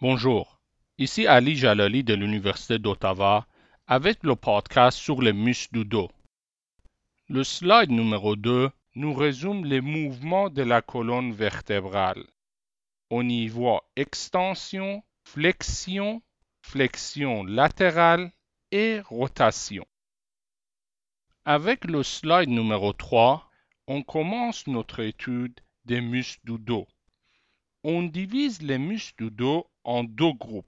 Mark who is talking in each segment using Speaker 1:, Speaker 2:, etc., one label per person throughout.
Speaker 1: Bonjour, ici Ali Jalali de l'Université d'Ottawa avec le podcast sur les muscles du dos. Le slide numéro 2 nous résume les mouvements de la colonne vertébrale. On y voit extension, flexion, flexion latérale et rotation. Avec le slide numéro 3, on commence notre étude des muscles du dos. On divise les muscles du dos en deux groupes.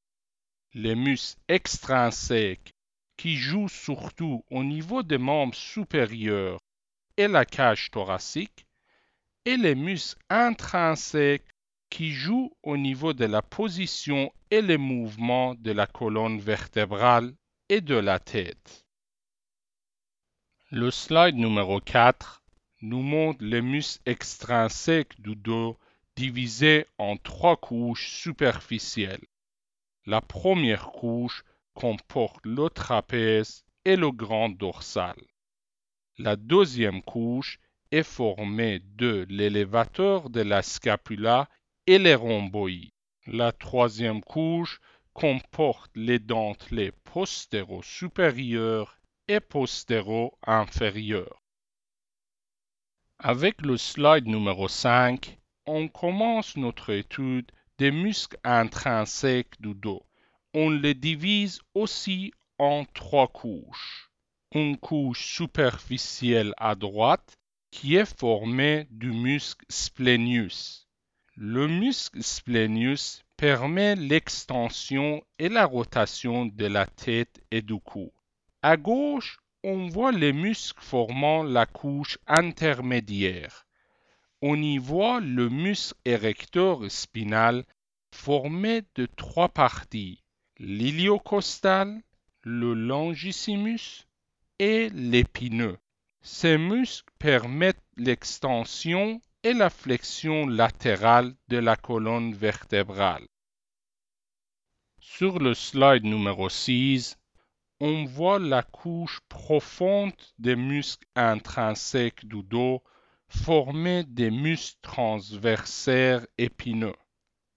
Speaker 1: Les muscles extrinsèques qui jouent surtout au niveau des membres supérieurs et la cage thoracique et les muscles intrinsèques qui jouent au niveau de la position et les mouvements de la colonne vertébrale et de la tête. Le slide numéro 4 nous montre les muscles extrinsèques du dos divisés en trois couches superficielles. La première couche comporte le trapèze et le grand dorsal. La deuxième couche est formée de l'élévateur de la scapula et les rhomboïdes. La troisième couche comporte les dentelés postéro-supérieurs et postéro-inférieurs. Avec le slide numéro 5, on commence notre étude des muscles intrinsèques du dos. On les divise aussi en trois couches. Une couche superficielle à droite qui est formée du muscle splenius. Le muscle splenius permet l'extension et la rotation de la tête et du cou. À gauche, on voit les muscles formant la couche intermédiaire. On y voit le muscle érecteur spinal formé de trois parties, l'iliocostal, le longissimus et l'épineux. Ces muscles permettent l'extension et la flexion latérale de la colonne vertébrale. Sur le slide numéro 6, on voit la couche profonde des muscles intrinsèques du dos formée des muscles transversaires épineux.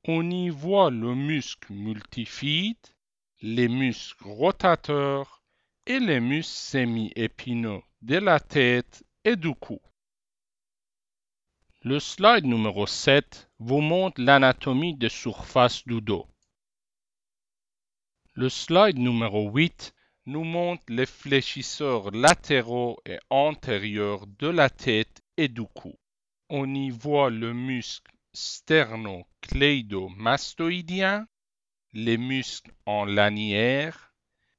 Speaker 1: On y voit le muscle multifide, les muscles rotateurs et les muscles semi-épineux de la tête et du cou. Le slide numéro 7 vous montre l'anatomie des surfaces du dos. Le slide numéro 8 nous montre les fléchisseurs latéraux et antérieurs de la tête et du. On y voit le muscle sternocleidomastoïdien, les muscles en lanière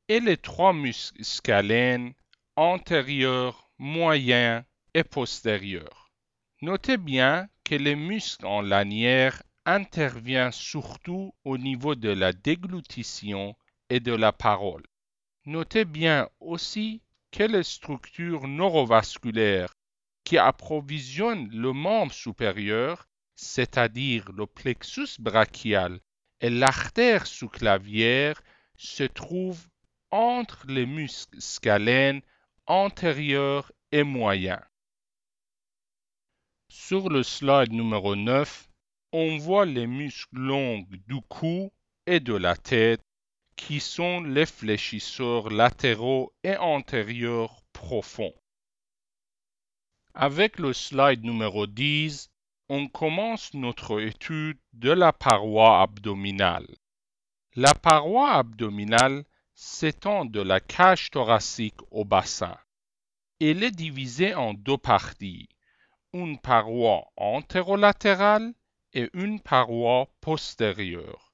Speaker 1: et les trois muscles scalènes antérieurs, moyens et postérieurs. Notez bien que les muscles en lanière interviennent surtout au niveau de la déglutition et de la parole. Notez bien aussi que les structures neurovasculaires qui approvisionnent le membre supérieur, c'est-à-dire le plexus brachial et l'artère sous-clavière, se trouvent entre les muscles scalènes antérieurs et moyens. Sur le slide numéro 9, on voit les muscles longs du cou et de la tête qui sont les fléchisseurs latéraux et antérieurs profonds. Avec le slide numéro 10, on commence notre étude de la paroi abdominale. La paroi abdominale s'étend de la cage thoracique au bassin. Elle est divisée en deux parties, une paroi antérolatérale et une paroi postérieure.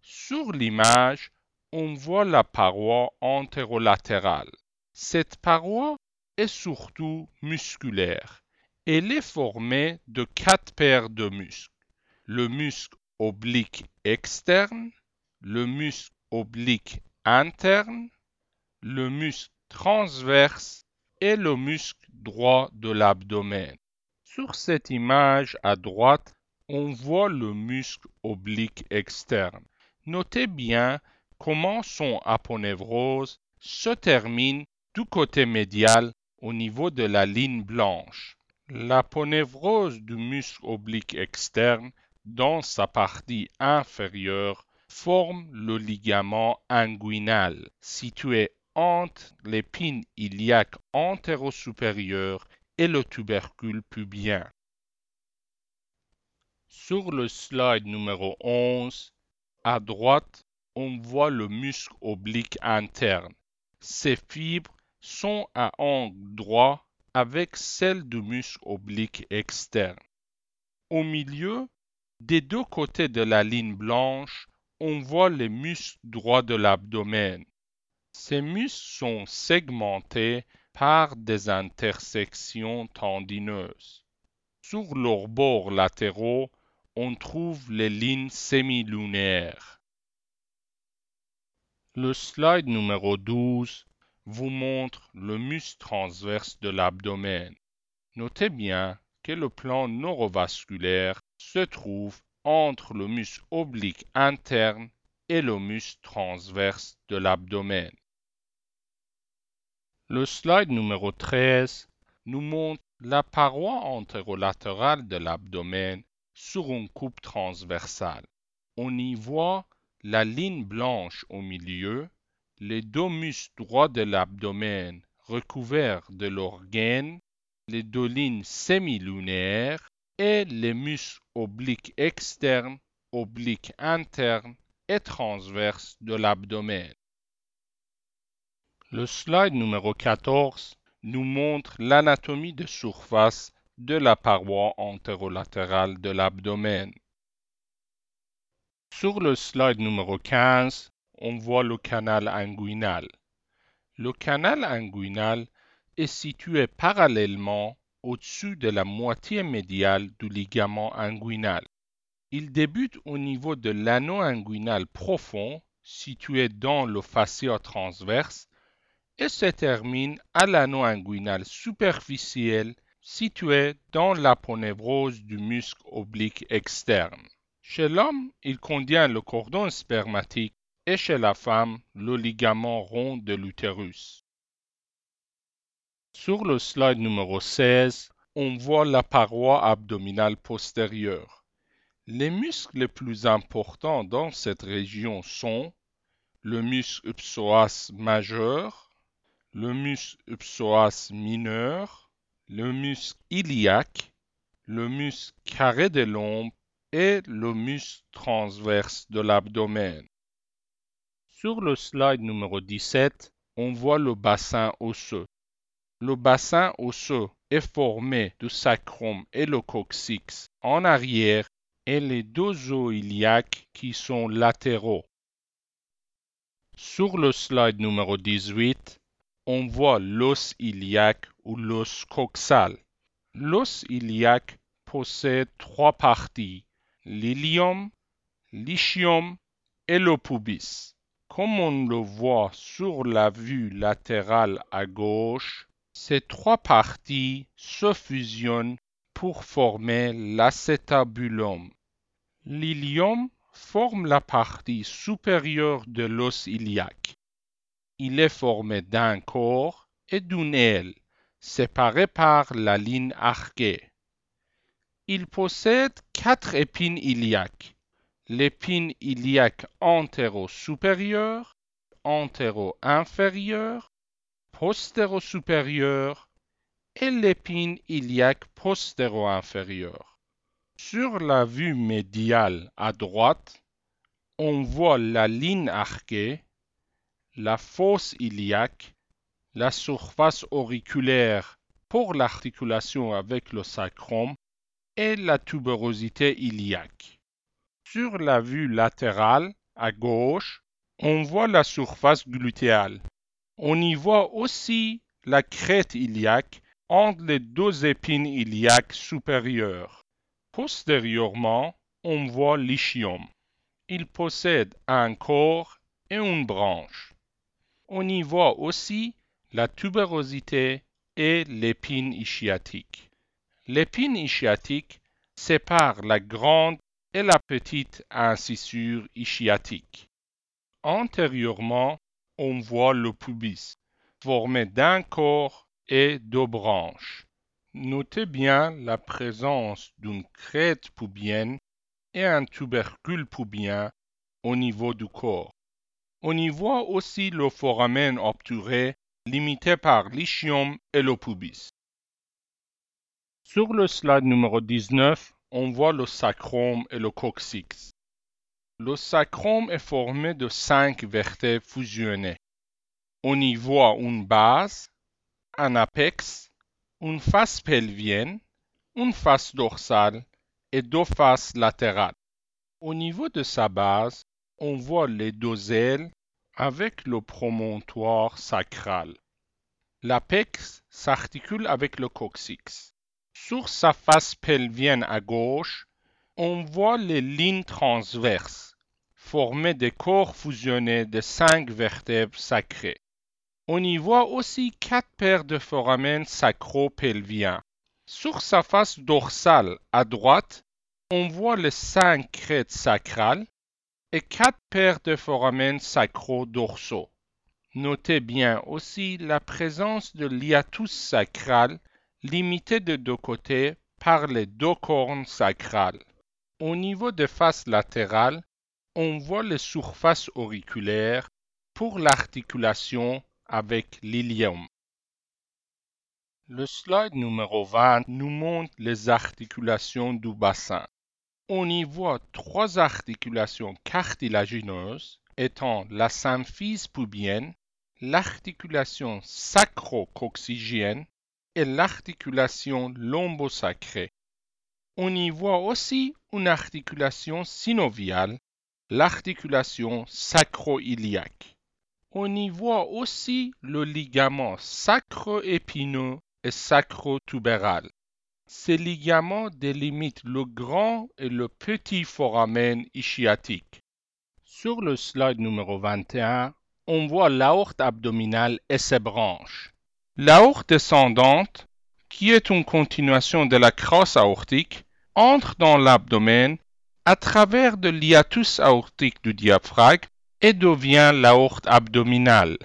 Speaker 1: Sur l'image, on voit la paroi antérolatérale. Cette paroi est surtout musculaire. Elle est formée de quatre paires de muscles. Le muscle oblique externe, le muscle oblique interne, le muscle transverse et le muscle droit de l'abdomen. Sur cette image à droite, on voit le muscle oblique externe. Notez bien comment son aponevrose se termine du côté médial au niveau de la ligne blanche. L'aponevrose du muscle oblique externe dans sa partie inférieure forme le ligament inguinal situé entre l'épine iliaque antéro-supérieure et le tubercule pubien. Sur le slide numéro 11, à droite, on voit le muscle oblique interne. Ses fibres sont à angle droit avec celles du muscle oblique externe. Au milieu, des deux côtés de la ligne blanche, on voit les muscles droits de l'abdomen. Ces muscles sont segmentés par des intersections tendineuses. Sur leurs bords latéraux, on trouve les lignes semilunaires. Le slide numéro 12 vous montre le muscle transverse de l'abdomen. Notez bien que le plan neurovasculaire se trouve entre le muscle oblique interne et le muscle transverse de l'abdomen. Le slide numéro 13 nous montre la paroi antérolatérale de l'abdomen sur une coupe transversale. On y voit la ligne blanche au milieu, les deux muscles droits de l'abdomen recouverts de l'organe, les deux lignes semilunaires et les muscles obliques externes, obliques internes et transverses de l'abdomen. Le slide numéro 14 nous montre l'anatomie de surface de la paroi antérolatérale de l'abdomen. Sur le slide numéro 15, on voit le canal inguinal. Le canal inguinal est situé parallèlement au-dessus de la moitié médiale du ligament inguinal. Il débute au niveau de l'anneau inguinal profond situé dans le fascia transverse et se termine à l'anneau inguinal superficiel situé dans l'aponevrose du muscle oblique externe. Chez l'homme, il contient le cordon spermatique et chez la femme, le ligament rond de l'utérus. Sur le slide numéro 16, on voit la paroi abdominale postérieure. Les muscles les plus importants dans cette région sont le muscle psoas majeur, le muscle psoas mineur, le muscle iliaque, le muscle carré de l'ombre et le muscle transverse de l'abdomen. Sur le slide numéro 17, on voit le bassin osseux. Le bassin osseux est formé du sacrum et le coccyx en arrière et les deux os iliaques qui sont latéraux. Sur le slide numéro 18, on voit l'os iliaque ou l'os coxal. L'os iliaque possède trois parties, l'ilium, l'ischιum et le pubis. Comme on le voit sur la vue latérale à gauche, ces trois parties se fusionnent pour former l'acétabulum. L'ilium forme la partie supérieure de l'os iliaque. Il est formé d'un corps et d'une aile, séparés par la ligne arquée. Il possède quatre épines iliaques. L'épine iliaque antéro-supérieure, antéro-inférieure, postéro-supérieur et l'épine iliaque postéro-inférieure. Sur la vue médiale à droite, on voit la ligne arquée, la fosse iliaque, la surface auriculaire pour l'articulation avec le sacrum et la tuberosité iliaque. Sur la vue latérale à gauche, on voit la surface glutéale. On y voit aussi la crête iliaque entre les deux épines iliaques supérieures. Postérieurement, on voit l'ischium. Il possède un corps et une branche. On y voit aussi la tuberosité et l'épine ischiatique. L'épine ischiatique sépare la grande et la petite incisure ischiatique. Antérieurement, on voit le pubis, formé d'un corps et deux branches. Notez bien la présence d'une crête pubienne et un tubercule pubien au niveau du corps. On y voit aussi le foramen obturé limité par l'ischium et le pubis. Sur le slide numéro 19, on voit le sacrum et le coccyx. Le sacrum est formé de cinq vertèbres fusionnées. On y voit une base, un apex, une face pelvienne, une face dorsale et deux faces latérales. Au niveau de sa base, on voit les deux ailes avec le promontoire sacral. L'apex s'articule avec le coccyx. Sur sa face pelvienne à gauche, on voit les lignes transverses, formées des corps fusionnés de cinq vertèbres sacrées. On y voit aussi quatre paires de foramen sacro-pelviens. Sur sa face dorsale à droite, on voit les cinq crêtes sacrales et quatre paires de foramen sacro-dorsaux. Notez bien aussi la présence de l'hiatus sacral limité de deux côtés par les deux cornes sacrales. Au niveau des faces latérales, on voit les surfaces auriculaires pour l'articulation avec l'ilium. Le slide numéro 20 nous montre les articulations du bassin. On y voit trois articulations cartilagineuses étant la symphyse pubienne, l'articulation sacro-coccygienne et l'articulation lombosacrée. On y voit aussi une articulation synoviale, l'articulation sacro-iliaque. On y voit aussi le ligament sacro-épineux et sacro-tubéral. Ces ligaments délimitent le grand et le petit foramen ischiatique. Sur le slide numéro 21, on voit l'aorte abdominale et ses branches. L'aorte descendante, qui est une continuation de la crosse aortique, entre dans l'abdomen à travers de l'hiatus aortique du diaphragme et devient l'aorte abdominale.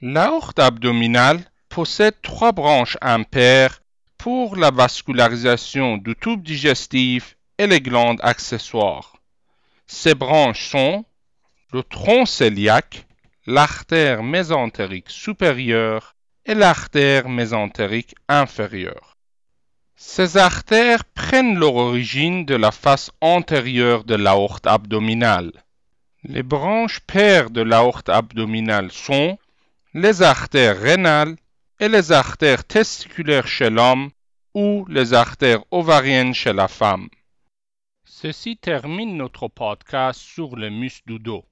Speaker 1: L'aorte abdominale possède trois branches impaires pour la vascularisation du tube digestif et les glandes accessoires. Ces branches sont le tronc cœliaque, l'artère mésentérique supérieure et l'artère mésentérique inférieure. Ces artères prennent leur origine de la face antérieure de l'aorte abdominale. Les branches paires de l'aorte abdominale sont les artères rénales et les artères testiculaires chez l'homme ou les artères ovariennes chez la femme. Ceci termine notre podcast sur les muscles du dos.